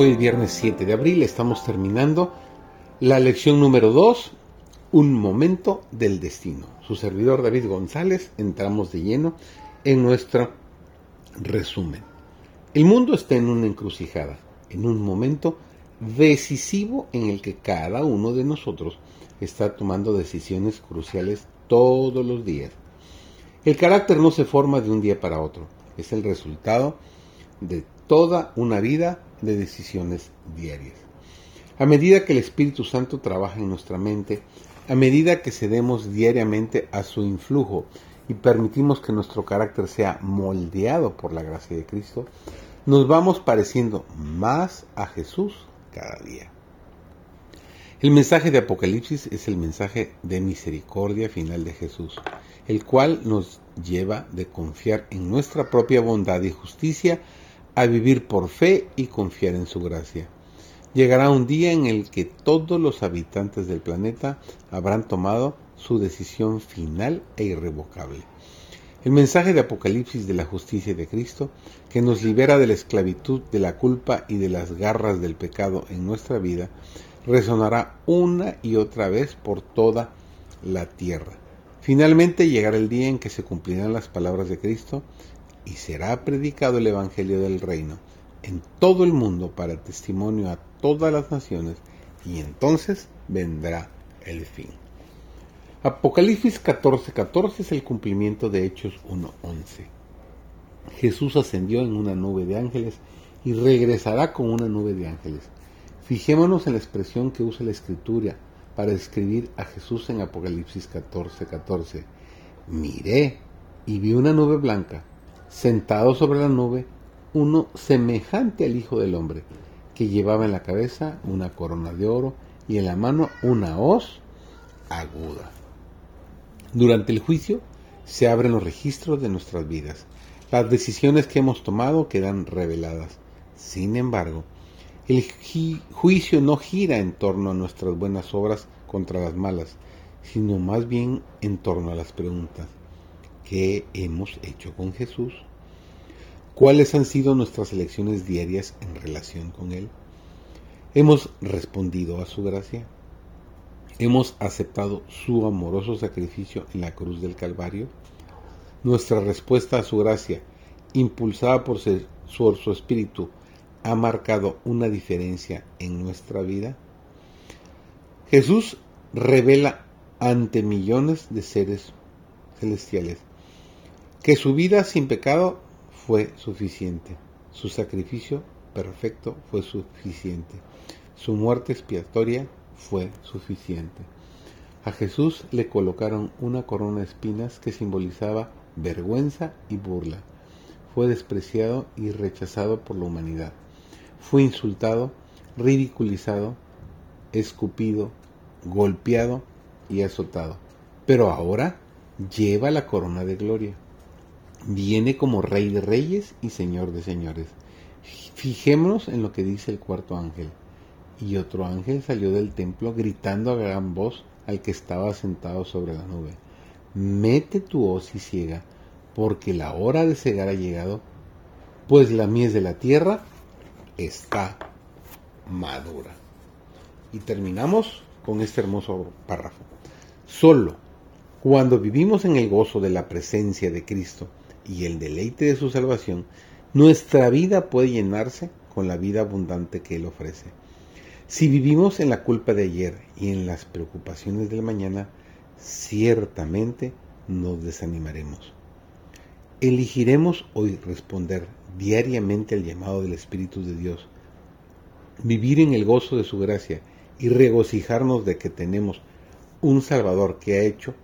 Hoy es viernes 7 de abril, estamos terminando la lección número 2, Un momento del destino. Su servidor David González, entramos de lleno en nuestro resumen. El mundo está en una encrucijada, en un momento decisivo en el que cada uno de nosotros está tomando decisiones cruciales todos los días. El carácter no se forma de un día para otro, es el resultado de toda una vida de decisiones diarias. A medida que el Espíritu Santo trabaja en nuestra mente, a medida que cedemos diariamente a su influjo y permitimos que nuestro carácter sea moldeado por la gracia de Cristo, nos vamos pareciendo más a Jesús cada día. El mensaje de Apocalipsis es el mensaje de misericordia final de Jesús, el cual nos lleva de confiar en nuestra propia bondad y justicia a vivir por fe y confiar en su gracia. Llegará un día en el que todos los habitantes del planeta habrán tomado su decisión final e irrevocable. El mensaje de Apocalipsis de la justicia de Cristo, que nos libera de la esclavitud, de la culpa y de las garras del pecado en nuestra vida, resonará una y otra vez por toda la tierra. Finalmente llegará el día en que se cumplirán las palabras de Cristo y será predicado el Evangelio del Reino en todo el mundo para testimonio a todas las naciones, y entonces vendrá el fin. Apocalipsis 14:14 es el cumplimiento de Hechos 1:11. Jesús ascendió en una nube de ángeles y regresará con una nube de ángeles. Fijémonos en la expresión que usa la Escritura para describir a Jesús en Apocalipsis 14:14. Miré y vi una nube blanca sentado sobre la nube, uno semejante al Hijo del Hombre, que llevaba en la cabeza una corona de oro y en la mano una hoz aguda. Durante el juicio se abren los registros de nuestras vidas. Las decisiones que hemos tomado quedan reveladas. Sin embargo, el juicio no gira en torno a nuestras buenas obras contra las malas, sino más bien en torno a las preguntas. ¿Qué hemos hecho con Jesús? ¿Cuáles han sido nuestras elecciones diarias en relación con Él? ¿Hemos respondido a su gracia? ¿Hemos aceptado su amoroso sacrificio en la cruz del Calvario? Nuestra respuesta a su gracia, impulsada por su, su espíritu, ha marcado una diferencia en nuestra vida? Jesús revela ante millones de seres celestiales que su vida sin pecado fue suficiente, su sacrificio perfecto fue suficiente, su muerte expiatoria fue suficiente. A Jesús le colocaron una corona de espinas que simbolizaba vergüenza y burla. Fue despreciado y rechazado por la humanidad. Fue insultado, ridiculizado, escupido, golpeado y azotado. Pero ahora lleva la corona de gloria viene como rey de reyes y señor de señores. Fijémonos en lo que dice el cuarto ángel. Y otro ángel salió del templo gritando a gran voz al que estaba sentado sobre la nube. Mete tu hoz y ciega, porque la hora de cegar ha llegado, pues la mies de la tierra está madura. Y terminamos con este hermoso párrafo. Solo cuando vivimos en el gozo de la presencia de Cristo, y el deleite de su salvación, nuestra vida puede llenarse con la vida abundante que Él ofrece. Si vivimos en la culpa de ayer y en las preocupaciones del mañana, ciertamente nos desanimaremos. Elegiremos hoy responder diariamente al llamado del Espíritu de Dios, vivir en el gozo de su gracia y regocijarnos de que tenemos un Salvador que ha hecho,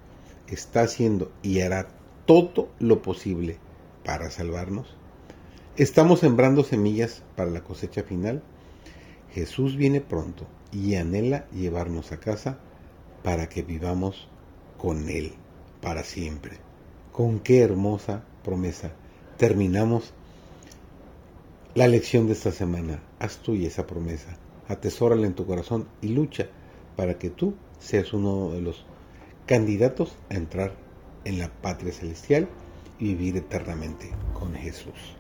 está haciendo y hará todo lo posible para salvarnos? ¿Estamos sembrando semillas para la cosecha final? Jesús viene pronto y anhela llevarnos a casa para que vivamos con Él para siempre. Con qué hermosa promesa terminamos la lección de esta semana. Haz tuya esa promesa, atesórala en tu corazón y lucha para que tú seas uno de los candidatos a entrar en la patria celestial y vivir eternamente con Jesús.